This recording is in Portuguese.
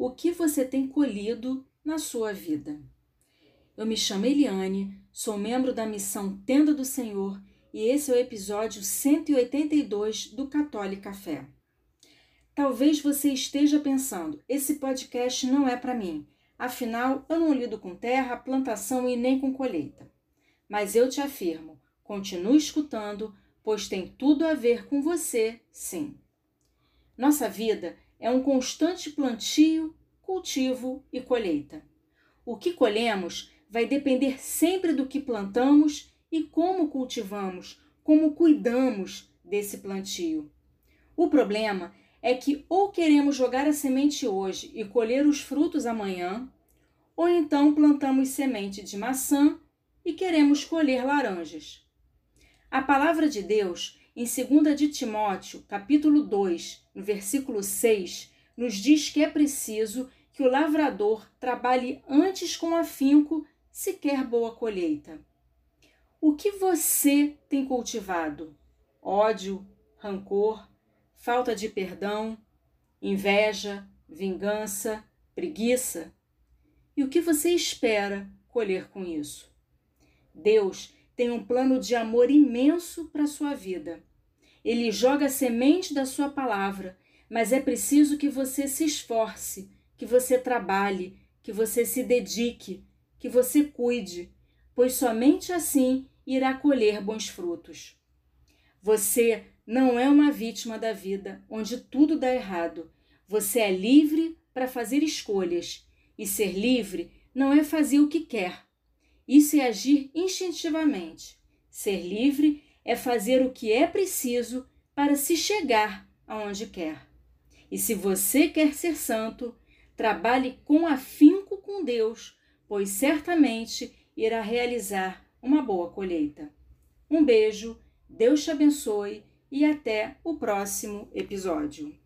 o que você tem colhido na sua vida. Eu me chamo Eliane, sou membro da missão Tenda do Senhor e esse é o episódio 182 do Católica Fé. Talvez você esteja pensando: esse podcast não é para mim, afinal eu não lido com terra, plantação e nem com colheita. Mas eu te afirmo, continue escutando, pois tem tudo a ver com você, sim. Nossa vida é um constante plantio, cultivo e colheita. O que colhemos vai depender sempre do que plantamos e como cultivamos, como cuidamos desse plantio. O problema é que ou queremos jogar a semente hoje e colher os frutos amanhã, ou então plantamos semente de maçã e queremos colher laranjas. A palavra de Deus, em 2 de Timóteo, capítulo 2, no versículo 6, nos diz que é preciso que o lavrador trabalhe antes com afinco se quer boa colheita. O que você tem cultivado? Ódio, rancor, falta de perdão, inveja, vingança, preguiça? E o que você espera colher com isso? Deus tem um plano de amor imenso para a sua vida. Ele joga a semente da sua palavra, mas é preciso que você se esforce, que você trabalhe, que você se dedique, que você cuide, pois somente assim irá colher bons frutos. Você não é uma vítima da vida onde tudo dá errado. Você é livre para fazer escolhas. E ser livre não é fazer o que quer. Isso é agir instintivamente. Ser livre é fazer o que é preciso para se chegar aonde quer. E se você quer ser santo, trabalhe com afinco com Deus pois certamente irá realizar uma boa colheita. Um beijo, Deus te abençoe e até o próximo episódio.